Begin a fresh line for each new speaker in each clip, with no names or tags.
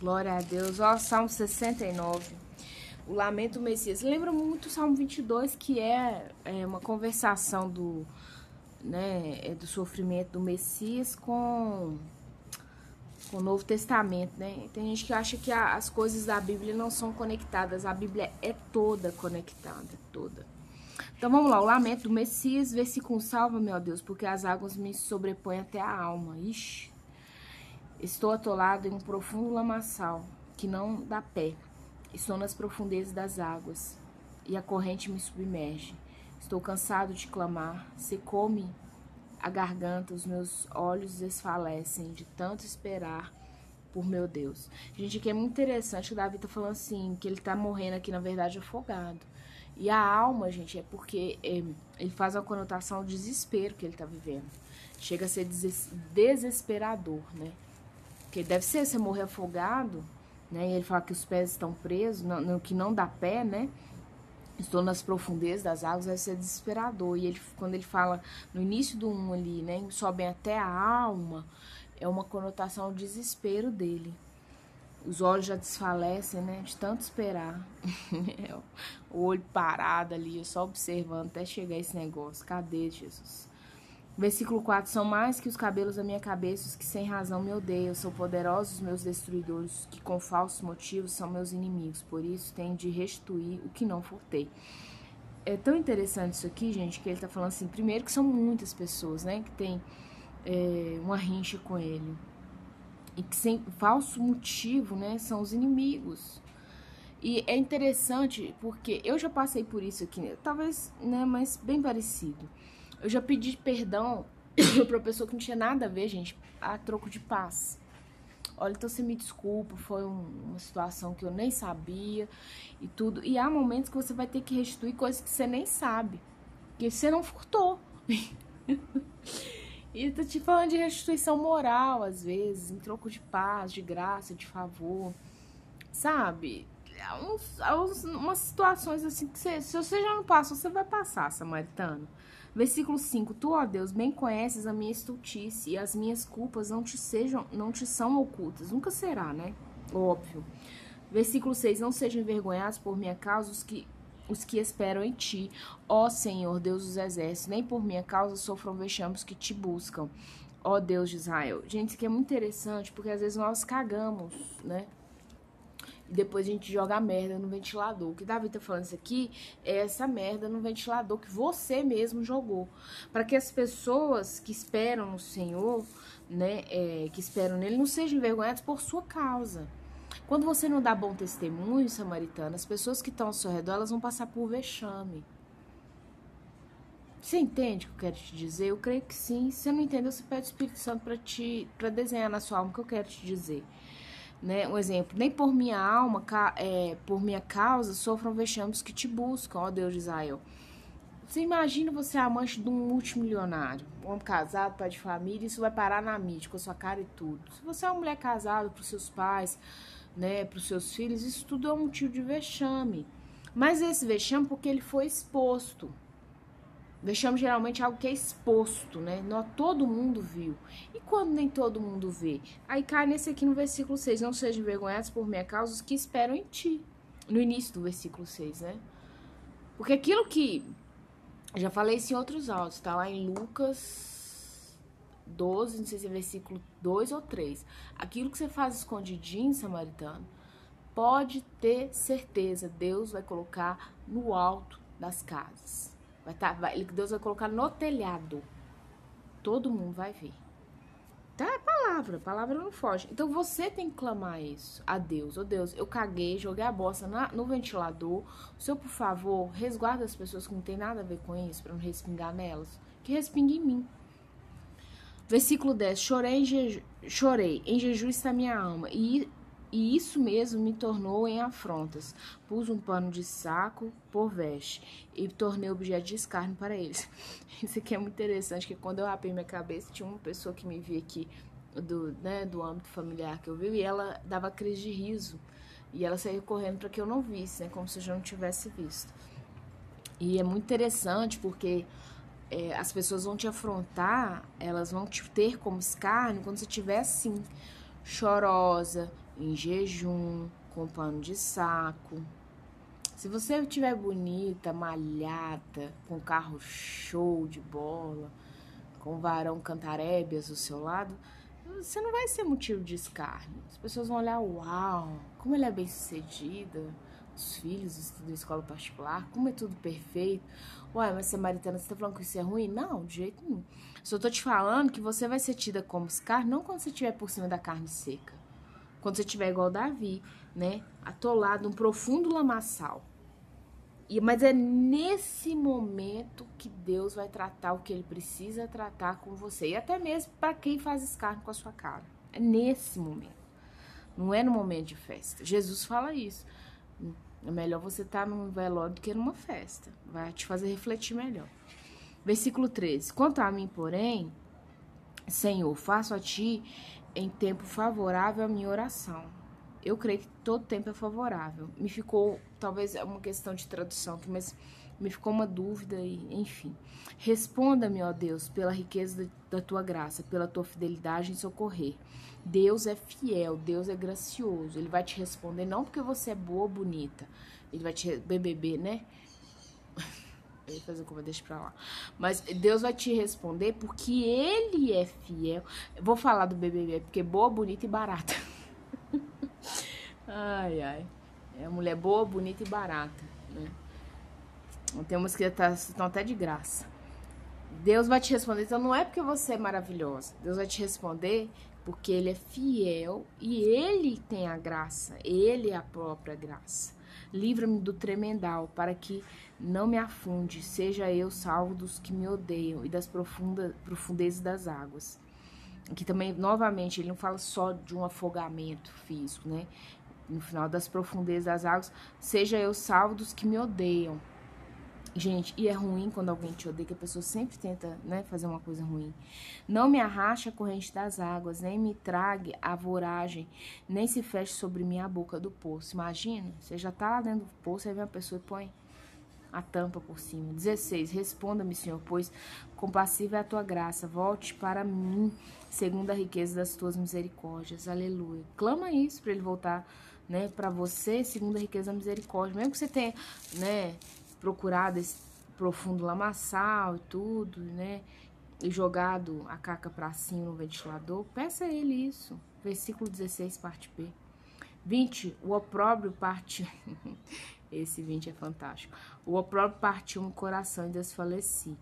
Glória a Deus. Ó, Salmo 69. O Lamento Messias. Lembra muito o Salmo 22, que é, é uma conversação do, né, é do sofrimento do Messias com, com o Novo Testamento, né? Tem gente que acha que a, as coisas da Bíblia não são conectadas. A Bíblia é toda conectada, toda. Então vamos lá, o lamento do Messias, versículo salva, meu Deus, porque as águas me sobrepõem até a alma. Ixi. Estou atolado em um profundo lamaçal que não dá pé. Estou nas profundezas das águas e a corrente me submerge. Estou cansado de clamar, secou-me a garganta, os meus olhos desfalecem de tanto esperar por meu Deus. Gente, aqui é muito interessante que o Davi tá falando assim, que ele tá morrendo aqui, na verdade, afogado. E a alma, gente, é porque é, ele faz uma conotação de desespero que ele tá vivendo. Chega a ser desesperador, né? Porque deve ser você morrer afogado, né? E ele fala que os pés estão presos, não, que não dá pé, né? Estou nas profundezas das águas, vai ser desesperador. E ele, quando ele fala no início do 1 ali, né? Sobem até a alma, é uma conotação de desespero dele. Os olhos já desfalecem, né? De tanto esperar. o olho parado ali, só observando até chegar esse negócio. Cadê Jesus? Versículo 4: São mais que os cabelos da minha cabeça os que sem razão me odeiam. São poderosos os meus destruidores, que com falsos motivos são meus inimigos. Por isso tenho de restituir o que não furtei. É tão interessante isso aqui, gente, que ele tá falando assim: primeiro, que são muitas pessoas, né, que tem é, uma rincha com ele. E que sem falso motivo, né, são os inimigos. E é interessante porque eu já passei por isso aqui, né, talvez, né, mas bem parecido. Eu já pedi perdão pra pessoa que não tinha nada a ver, gente, a troco de paz. Olha, então você me desculpa, foi um, uma situação que eu nem sabia e tudo. E há momentos que você vai ter que restituir coisas que você nem sabe, que você não furtou. e tô te falando de restituição moral, às vezes, em troco de paz, de graça, de favor, sabe? Uns, uns, umas situações assim que você, se você já não passou, você vai passar, samaritano. Versículo 5: Tu, ó Deus, bem conheces a minha estultice e as minhas culpas não te sejam, não te são ocultas. Nunca será, né? Óbvio. Versículo 6: Não sejam envergonhados por minha causa os que os que esperam em ti, ó Senhor, Deus dos exércitos, nem por minha causa sofram vexames que te buscam, ó Deus de Israel. Gente, isso aqui é muito interessante, porque às vezes nós cagamos, né? E depois a gente joga a merda no ventilador. O que Davi tá falando isso aqui é essa merda no ventilador que você mesmo jogou. Para que as pessoas que esperam no Senhor, né, é, que esperam nele, não sejam envergonhadas por sua causa. Quando você não dá bom testemunho, samaritano, as pessoas que estão ao seu redor, elas vão passar por vexame. Você entende o que eu quero te dizer? Eu creio que sim. Se você não entendeu, você pede o Espírito Santo para te para desenhar na sua alma o que eu quero te dizer né? Um exemplo, nem por minha alma, é, por minha causa, sofram vexames que te buscam, ó Deus de Israel. Você imagina você amante de um multimilionário, um homem casado, pai de família, isso vai parar na mídia, com a sua cara e tudo. Se você é uma mulher casada para os seus pais, né, para os seus filhos, isso tudo é um motivo de vexame. Mas esse vexame porque ele foi exposto. Vexame geralmente é algo que é exposto, né? Não todo mundo viu. E quando nem todo mundo vê? Aí cai nesse aqui no versículo 6. Não sejam envergonhados por minha causa os que esperam em ti. No início do versículo 6, né? Porque aquilo que. Já falei isso em outros áudios, tá lá em Lucas 12, não sei se é versículo 2 ou 3. Aquilo que você faz escondidinho, samaritano, pode ter certeza, Deus vai colocar no alto das casas. Vai tá, vai, Deus vai colocar no telhado. Todo mundo vai ver. Então é palavra, palavra não foge. Então você tem que clamar isso a Deus. Ô oh, Deus, eu caguei, joguei a bosta na, no ventilador. O Senhor, por favor, resguarda as pessoas que não tem nada a ver com isso, para não respingar nelas. Que respingue em mim. Versículo 10. Chorei em, jeju, chorei, em jejum está minha alma, e e isso mesmo me tornou em afrontas. Pus um pano de saco por veste e tornei objeto de escárnio para eles. Isso aqui é muito interessante, que quando eu rapei minha cabeça, tinha uma pessoa que me via aqui do, né, do âmbito familiar que eu vi e ela dava crise de riso. E ela saía correndo para que eu não visse, né, como se eu já não tivesse visto. E é muito interessante porque é, as pessoas vão te afrontar, elas vão te ter como escárnio quando você estiver assim, chorosa, em jejum, com pano de saco. Se você estiver bonita, malhada, com carro show de bola, com varão cantarébias do seu lado, você não vai ser motivo de escárnio. As pessoas vão olhar, uau, como ele é bem sucedida, os filhos estudam em escola particular, como é tudo perfeito. Ué, mas samaritana, você tá falando que isso é ruim? Não, de jeito nenhum. Só tô te falando que você vai ser tida como escárnio não quando você estiver por cima da carne seca. Quando você estiver igual Davi, né? Atolado num profundo lamaçal. E, mas é nesse momento que Deus vai tratar o que ele precisa tratar com você. E até mesmo para quem faz escárnio com a sua cara. É nesse momento. Não é no momento de festa. Jesus fala isso. É melhor você estar tá num velório do que numa festa. Vai te fazer refletir melhor. Versículo 13. Quanto a mim, porém, Senhor, faço a ti em tempo favorável a minha oração. Eu creio que todo tempo é favorável. Me ficou, talvez é uma questão de tradução aqui, mas me ficou uma dúvida e, enfim. Responda-me, ó Deus, pela riqueza da tua graça, pela tua fidelidade em socorrer. Deus é fiel, Deus é gracioso. Ele vai te responder não porque você é boa ou bonita. Ele vai te BBB, né? Ia fazer como deixa pra lá. Mas Deus vai te responder porque ele é fiel. Eu vou falar do BBB porque boa, bonita e barata. ai, ai. É mulher boa, bonita e barata, né? Tem umas que tá, estão até de graça. Deus vai te responder, então não é porque você é maravilhosa. Deus vai te responder porque ele é fiel e ele tem a graça, ele é a própria graça. Livra-me do tremendal, para que não me afunde, seja eu salvo dos que me odeiam e das profunda, profundezas das águas. Aqui também, novamente, ele não fala só de um afogamento físico, né? No final das profundezas das águas, seja eu salvo dos que me odeiam Gente, e é ruim quando alguém te odeia, que a pessoa sempre tenta, né, fazer uma coisa ruim. Não me arraste a corrente das águas, nem me trague a voragem, nem se feche sobre mim a boca do poço. Imagina, você já tá lá dentro do poço, aí vem a pessoa e põe a tampa por cima. 16. Responda-me, Senhor, pois compassiva é a tua graça. Volte para mim, segundo a riqueza das tuas misericórdias. Aleluia. Clama isso para ele voltar, né, para você, segundo a riqueza da misericórdia. Mesmo que você tenha, né, procurado esse profundo lamaçal e tudo, né? E jogado a caca para cima no ventilador, peça a ele isso. Versículo 16, parte B. 20, o opróbrio parte. Esse 20 é fantástico. O opróbrio partiu no coração e desfaleci.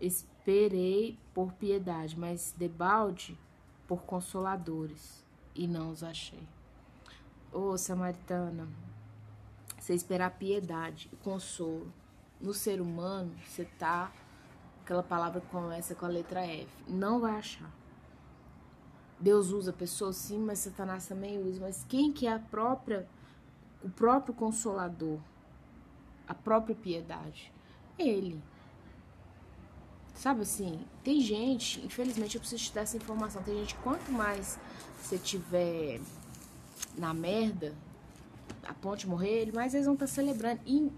Esperei por piedade, mas debalde por consoladores, e não os achei. Ô, oh, Samaritana, você esperar piedade e consolo. No ser humano, você tá. Aquela palavra começa com a letra F. Não vai achar. Deus usa pessoas sim, mas Satanás também usa. Mas quem que é a própria, o próprio consolador, a própria piedade? Ele. Sabe assim, tem gente, infelizmente eu preciso te dar essa informação. Tem gente, quanto mais você tiver na merda, a ponte morrer, mas eles vão estar celebrando. E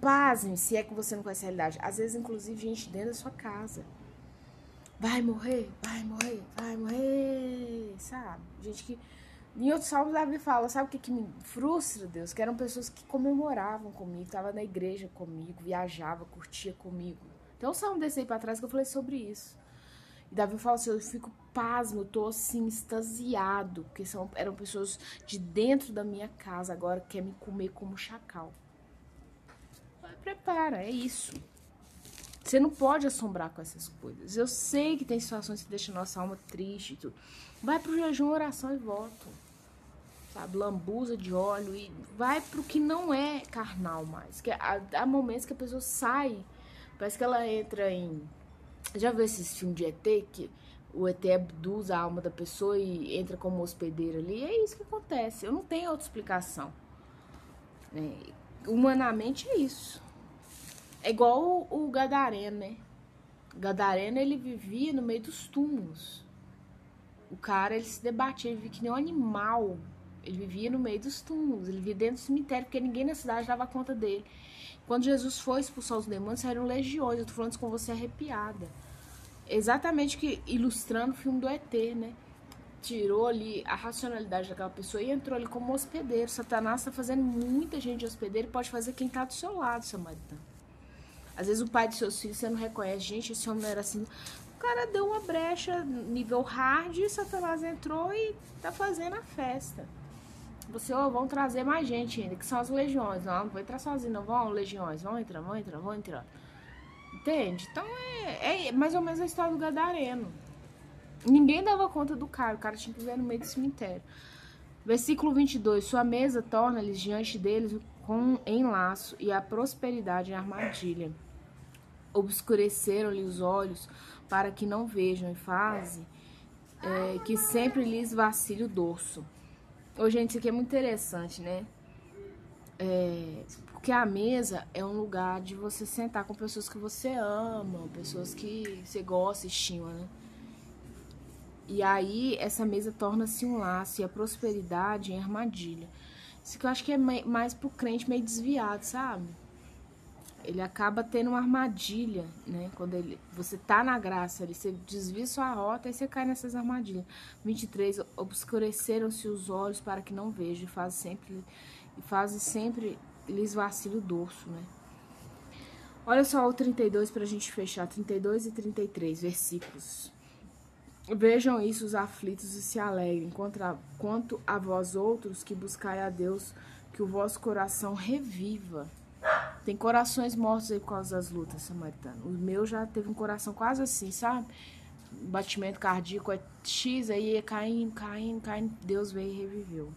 pasmem, se é que você não conhece a realidade. Às vezes, inclusive, gente dentro da sua casa. Vai morrer, vai morrer, vai morrer, sabe? Gente que. Em outros salmos, Davi fala: sabe o que, que me frustra, Deus? Que eram pessoas que comemoravam comigo, estavam na igreja comigo, viajava, curtia comigo. Então, o salmo desse aí pra trás que eu falei sobre isso. E Davi fala assim: eu fico pasmo, eu tô assim, extasiado, porque são, eram pessoas de dentro da minha casa, agora quer me comer como chacal. Prepara, é isso. Você não pode assombrar com essas coisas. Eu sei que tem situações que deixam nossa alma triste e tudo. Vai pro jejum, oração e voto. Sabe? Lambuza de óleo e vai pro que não é carnal mais. Que há, há momentos que a pessoa sai, parece que ela entra em já viu esses filmes de ET que o ET abduz a alma da pessoa e entra como hospedeiro ali? É isso que acontece. Eu não tenho outra explicação. É, humanamente é isso. É igual o, o Gadareno, né? O Gadareno ele vivia no meio dos túmulos. O cara ele se debatia, ele vivia que nem um animal. Ele vivia no meio dos túmulos, ele vivia dentro do cemitério, porque ninguém na cidade dava conta dele. Quando Jesus foi expulsar os demônios, saíram legiões. Eu tô falando isso com você arrepiada. Exatamente que ilustrando o filme do ET, né? tirou ali a racionalidade daquela pessoa e entrou ali como hospedeiro. Satanás está fazendo muita gente de hospedeiro pode fazer quem está do seu lado, samaritano. Às vezes o pai de seus filhos você não reconhece. Gente, esse homem não era assim. O cara deu uma brecha nível hard e Satanás entrou e tá fazendo a festa. Você, ó, vão trazer mais gente ainda, que são as legiões. Não, não vou entrar sozinho, não. Vão, legiões, vão entrar, vão entrar, vão entrar. Entende? Então é, é mais ou menos a história do Gadareno. Ninguém dava conta do cara, o cara tinha que viver no meio do cemitério. Versículo 22. Sua mesa torna-lhes diante deles com enlaço e a prosperidade em armadilha. Obscureceram-lhe os olhos para que não vejam e fazem é, que sempre lhes vacile o dorso. Ô, gente, isso aqui é muito interessante, né? É, porque a mesa é um lugar de você sentar com pessoas que você ama, pessoas que você gosta, estima, né? E aí essa mesa torna-se um laço e a prosperidade em armadilha. Isso que eu acho que é mais pro crente meio desviado, sabe? Ele acaba tendo uma armadilha, né? Quando ele, você tá na graça, ele, você desvia sua rota e você cai nessas armadilhas. 23, obscureceram-se os olhos para que não vejam e faz sempre, faz sempre lhes vacila o dorso, né? Olha só o 32 para a gente fechar, 32 e 33 versículos. Vejam isso os aflitos e se alegrem, contra, quanto a vós outros que buscai a Deus, que o vosso coração reviva. Tem corações mortos aí por causa das lutas, samaritano. O meu já teve um coração quase assim, sabe? Batimento cardíaco é X, aí é caindo, caindo, caindo. Deus veio e reviveu.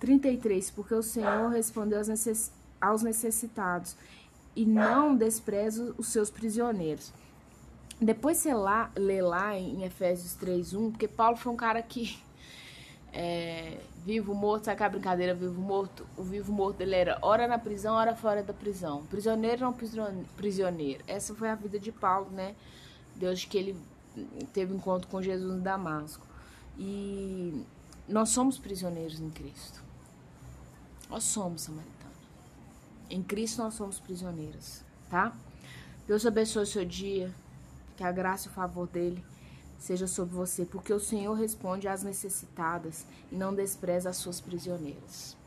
33. Porque o Senhor respondeu aos necessitados e não despreza os seus prisioneiros. Depois você lá, lê lá em Efésios 3.1, porque Paulo foi um cara que é, vivo, morto, sabe aquela brincadeira, vivo, morto? O vivo, morto dele era hora na prisão, hora fora da prisão. Prisioneiro não prisioneiro. Essa foi a vida de Paulo, né? Deus que ele teve encontro com Jesus no Damasco. E nós somos prisioneiros em Cristo. Nós somos samaritana. Em Cristo nós somos prisioneiras, tá? Deus abençoe o seu dia. Que a graça e o favor dele seja sobre você, porque o Senhor responde às necessitadas e não despreza as suas prisioneiras.